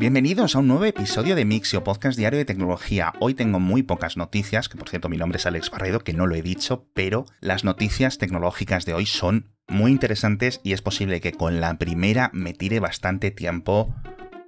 Bienvenidos a un nuevo episodio de Mixio, podcast diario de tecnología. Hoy tengo muy pocas noticias, que por cierto mi nombre es Alex Barredo, que no lo he dicho, pero las noticias tecnológicas de hoy son muy interesantes y es posible que con la primera me tire bastante tiempo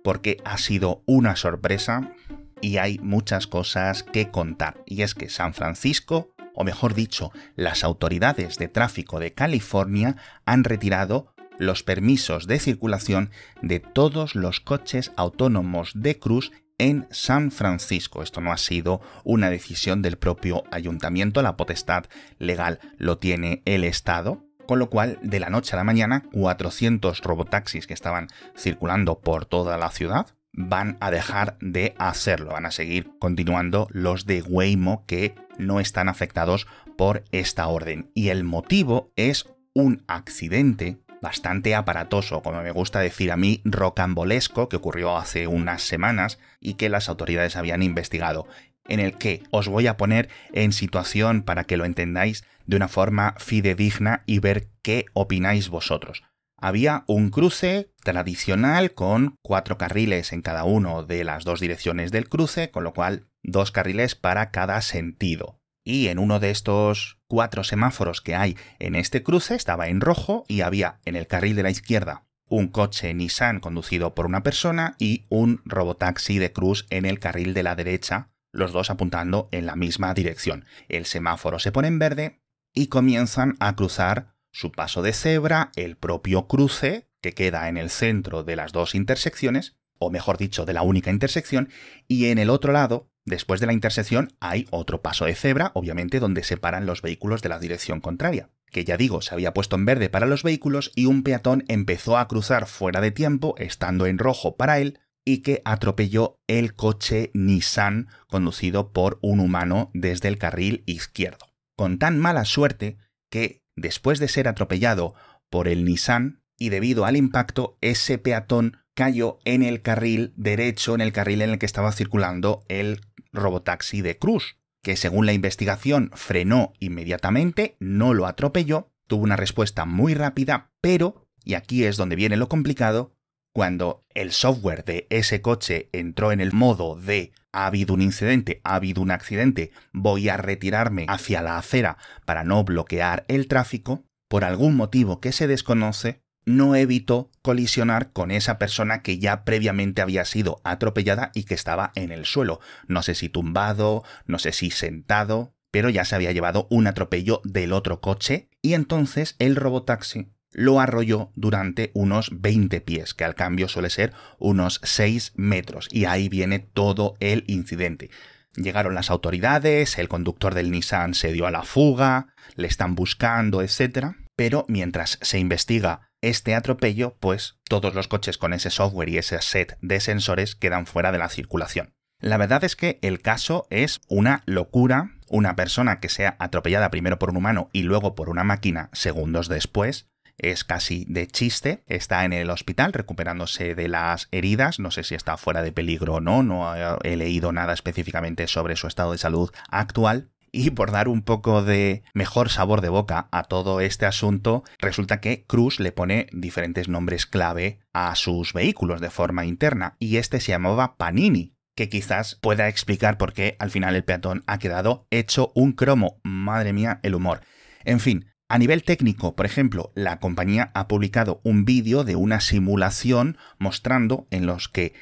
porque ha sido una sorpresa y hay muchas cosas que contar. Y es que San Francisco, o mejor dicho, las autoridades de tráfico de California han retirado los permisos de circulación de todos los coches autónomos de Cruz en San Francisco. Esto no ha sido una decisión del propio ayuntamiento, la potestad legal lo tiene el Estado. Con lo cual, de la noche a la mañana, 400 robotaxis que estaban circulando por toda la ciudad van a dejar de hacerlo. Van a seguir continuando los de Waymo que no están afectados por esta orden. Y el motivo es un accidente bastante aparatoso, como me gusta decir a mí, rocambolesco, que ocurrió hace unas semanas y que las autoridades habían investigado, en el que os voy a poner en situación para que lo entendáis de una forma fidedigna y ver qué opináis vosotros. Había un cruce tradicional con cuatro carriles en cada uno de las dos direcciones del cruce, con lo cual dos carriles para cada sentido y en uno de estos cuatro semáforos que hay en este cruce estaba en rojo y había en el carril de la izquierda un coche Nissan conducido por una persona y un robotaxi de cruz en el carril de la derecha, los dos apuntando en la misma dirección. El semáforo se pone en verde y comienzan a cruzar su paso de cebra, el propio cruce, que queda en el centro de las dos intersecciones, o mejor dicho, de la única intersección, y en el otro lado Después de la intersección hay otro paso de cebra, obviamente donde separan los vehículos de la dirección contraria, que ya digo, se había puesto en verde para los vehículos y un peatón empezó a cruzar fuera de tiempo, estando en rojo para él, y que atropelló el coche Nissan conducido por un humano desde el carril izquierdo. Con tan mala suerte que, después de ser atropellado por el Nissan, y debido al impacto, ese peatón cayó en el carril derecho, en el carril en el que estaba circulando el robotaxi de Cruz, que según la investigación frenó inmediatamente, no lo atropelló, tuvo una respuesta muy rápida, pero, y aquí es donde viene lo complicado, cuando el software de ese coche entró en el modo de ha habido un incidente, ha habido un accidente, voy a retirarme hacia la acera para no bloquear el tráfico, por algún motivo que se desconoce, no evitó colisionar con esa persona que ya previamente había sido atropellada y que estaba en el suelo. No sé si tumbado, no sé si sentado, pero ya se había llevado un atropello del otro coche y entonces el robotaxi lo arrolló durante unos 20 pies, que al cambio suele ser unos 6 metros, y ahí viene todo el incidente. Llegaron las autoridades, el conductor del Nissan se dio a la fuga, le están buscando, etc. Pero mientras se investiga este atropello, pues todos los coches con ese software y ese set de sensores quedan fuera de la circulación. La verdad es que el caso es una locura. Una persona que sea atropellada primero por un humano y luego por una máquina segundos después, es casi de chiste. Está en el hospital recuperándose de las heridas. No sé si está fuera de peligro o no. No he leído nada específicamente sobre su estado de salud actual. Y por dar un poco de mejor sabor de boca a todo este asunto, resulta que Cruz le pone diferentes nombres clave a sus vehículos de forma interna, y este se llamaba Panini, que quizás pueda explicar por qué al final el peatón ha quedado hecho un cromo. Madre mía, el humor. En fin, a nivel técnico, por ejemplo, la compañía ha publicado un vídeo de una simulación mostrando en los que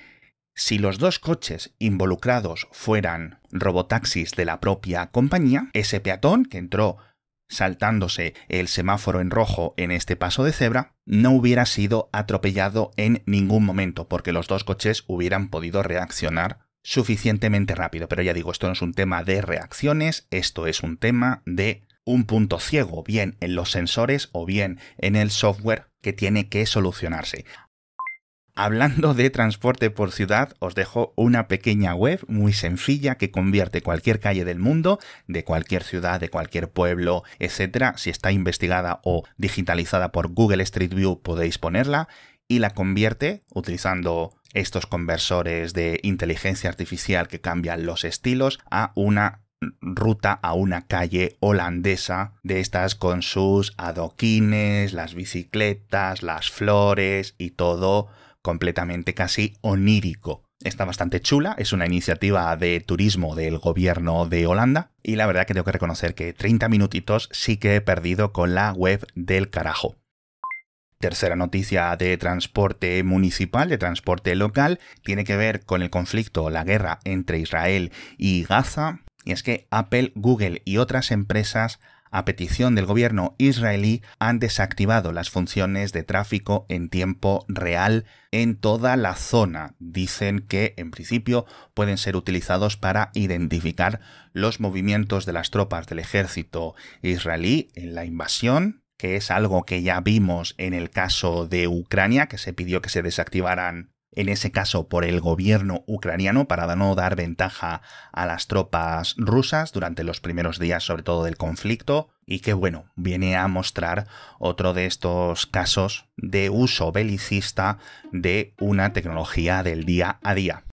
si los dos coches involucrados fueran robotaxis de la propia compañía, ese peatón que entró saltándose el semáforo en rojo en este paso de cebra, no hubiera sido atropellado en ningún momento, porque los dos coches hubieran podido reaccionar suficientemente rápido. Pero ya digo, esto no es un tema de reacciones, esto es un tema de un punto ciego, bien en los sensores o bien en el software que tiene que solucionarse. Hablando de transporte por ciudad, os dejo una pequeña web muy sencilla que convierte cualquier calle del mundo, de cualquier ciudad, de cualquier pueblo, etcétera, si está investigada o digitalizada por Google Street View podéis ponerla y la convierte utilizando estos conversores de inteligencia artificial que cambian los estilos a una ruta a una calle holandesa de estas con sus adoquines, las bicicletas, las flores y todo completamente casi onírico. Está bastante chula, es una iniciativa de turismo del gobierno de Holanda y la verdad que tengo que reconocer que 30 minutitos sí que he perdido con la web del carajo. Tercera noticia de transporte municipal, de transporte local, tiene que ver con el conflicto, la guerra entre Israel y Gaza. Y es que Apple, Google y otras empresas a petición del gobierno israelí, han desactivado las funciones de tráfico en tiempo real en toda la zona. Dicen que, en principio, pueden ser utilizados para identificar los movimientos de las tropas del ejército israelí en la invasión, que es algo que ya vimos en el caso de Ucrania, que se pidió que se desactivaran en ese caso por el gobierno ucraniano para no dar ventaja a las tropas rusas durante los primeros días sobre todo del conflicto y que bueno, viene a mostrar otro de estos casos de uso belicista de una tecnología del día a día.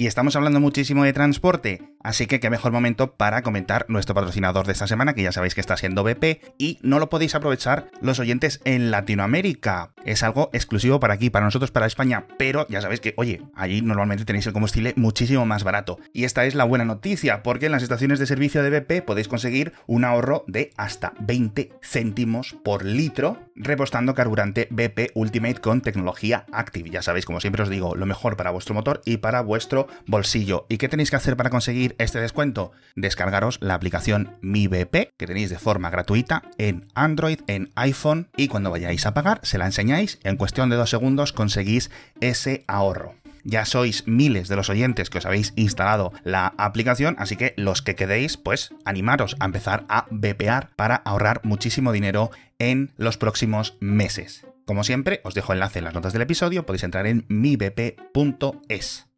Y estamos hablando muchísimo de transporte, así que qué mejor momento para comentar nuestro patrocinador de esta semana, que ya sabéis que está siendo BP, y no lo podéis aprovechar los oyentes en Latinoamérica. Es algo exclusivo para aquí, para nosotros, para España, pero ya sabéis que, oye, allí normalmente tenéis el combustible muchísimo más barato. Y esta es la buena noticia, porque en las estaciones de servicio de BP podéis conseguir un ahorro de hasta 20 céntimos por litro repostando carburante BP Ultimate con tecnología Active. Ya sabéis, como siempre os digo, lo mejor para vuestro motor y para vuestro bolsillo. ¿Y qué tenéis que hacer para conseguir este descuento? Descargaros la aplicación Mi BP, que tenéis de forma gratuita en Android, en iPhone, y cuando vayáis a pagar, se la enseñáis, en cuestión de dos segundos conseguís ese ahorro. Ya sois miles de los oyentes que os habéis instalado la aplicación, así que los que quedéis, pues animaros a empezar a BPar para ahorrar muchísimo dinero en los próximos meses. Como siempre, os dejo enlace en las notas del episodio, podéis entrar en mibp.es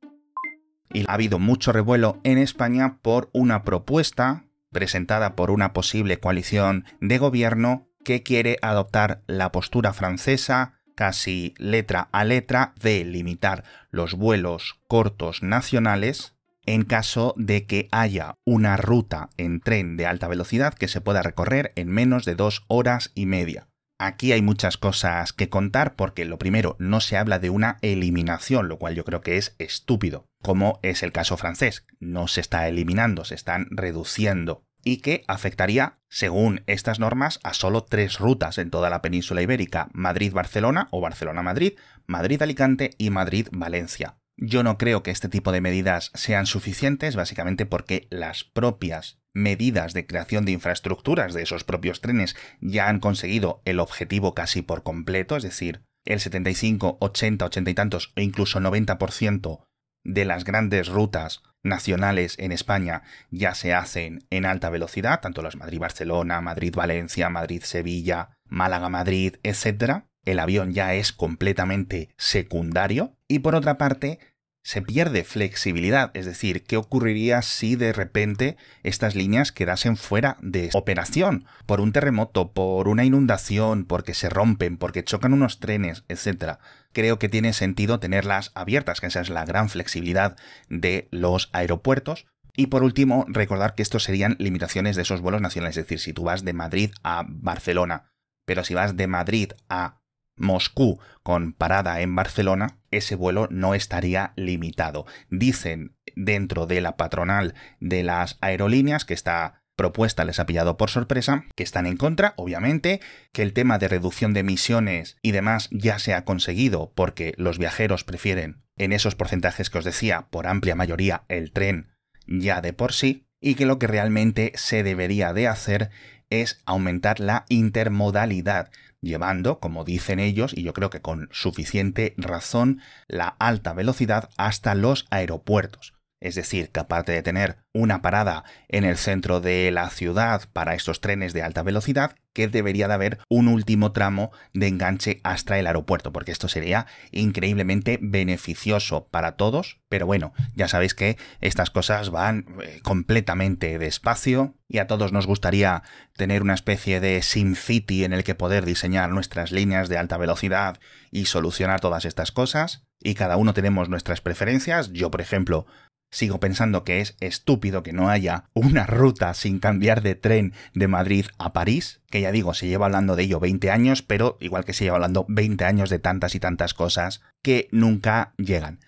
y ha habido mucho revuelo en España por una propuesta presentada por una posible coalición de gobierno que quiere adoptar la postura francesa casi letra a letra de limitar los vuelos cortos nacionales en caso de que haya una ruta en tren de alta velocidad que se pueda recorrer en menos de dos horas y media. Aquí hay muchas cosas que contar porque lo primero, no se habla de una eliminación, lo cual yo creo que es estúpido, como es el caso francés. No se está eliminando, se están reduciendo y que afectaría, según estas normas, a solo tres rutas en toda la península ibérica, Madrid-Barcelona o Barcelona-Madrid, Madrid-Alicante y Madrid-Valencia. Yo no creo que este tipo de medidas sean suficientes, básicamente porque las propias medidas de creación de infraestructuras de esos propios trenes ya han conseguido el objetivo casi por completo, es decir, el 75, 80, 80 y tantos e incluso 90% de las grandes rutas nacionales en España ya se hacen en alta velocidad, tanto las Madrid-Barcelona, Madrid-Valencia, Madrid-Sevilla, Málaga-Madrid, etc. El avión ya es completamente secundario y por otra parte se pierde flexibilidad, es decir, ¿qué ocurriría si de repente estas líneas quedasen fuera de operación por un terremoto, por una inundación, porque se rompen, porque chocan unos trenes, etcétera? Creo que tiene sentido tenerlas abiertas, que esa es la gran flexibilidad de los aeropuertos, y por último, recordar que estos serían limitaciones de esos vuelos nacionales, es decir, si tú vas de Madrid a Barcelona, pero si vas de Madrid a Moscú con parada en Barcelona, ese vuelo no estaría limitado. Dicen dentro de la patronal de las aerolíneas que esta propuesta les ha pillado por sorpresa, que están en contra, obviamente, que el tema de reducción de emisiones y demás ya se ha conseguido porque los viajeros prefieren, en esos porcentajes que os decía, por amplia mayoría, el tren ya de por sí, y que lo que realmente se debería de hacer es aumentar la intermodalidad, llevando, como dicen ellos, y yo creo que con suficiente razón, la alta velocidad hasta los aeropuertos. Es decir, que aparte de tener una parada en el centro de la ciudad para estos trenes de alta velocidad, que debería de haber un último tramo de enganche hasta el aeropuerto, porque esto sería increíblemente beneficioso para todos. Pero bueno, ya sabéis que estas cosas van eh, completamente despacio y a todos nos gustaría tener una especie de SimCity en el que poder diseñar nuestras líneas de alta velocidad y solucionar todas estas cosas. Y cada uno tenemos nuestras preferencias. Yo, por ejemplo, Sigo pensando que es estúpido que no haya una ruta sin cambiar de tren de Madrid a París, que ya digo, se lleva hablando de ello 20 años, pero igual que se lleva hablando 20 años de tantas y tantas cosas que nunca llegan.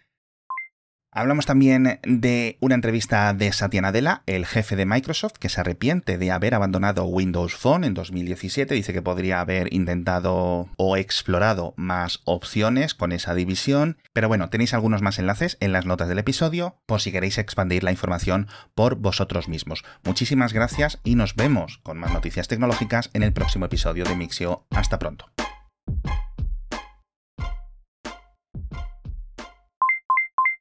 Hablamos también de una entrevista de Satya Nadella, el jefe de Microsoft, que se arrepiente de haber abandonado Windows Phone en 2017. Dice que podría haber intentado o explorado más opciones con esa división. Pero bueno, tenéis algunos más enlaces en las notas del episodio por si queréis expandir la información por vosotros mismos. Muchísimas gracias y nos vemos con más noticias tecnológicas en el próximo episodio de Mixio. Hasta pronto.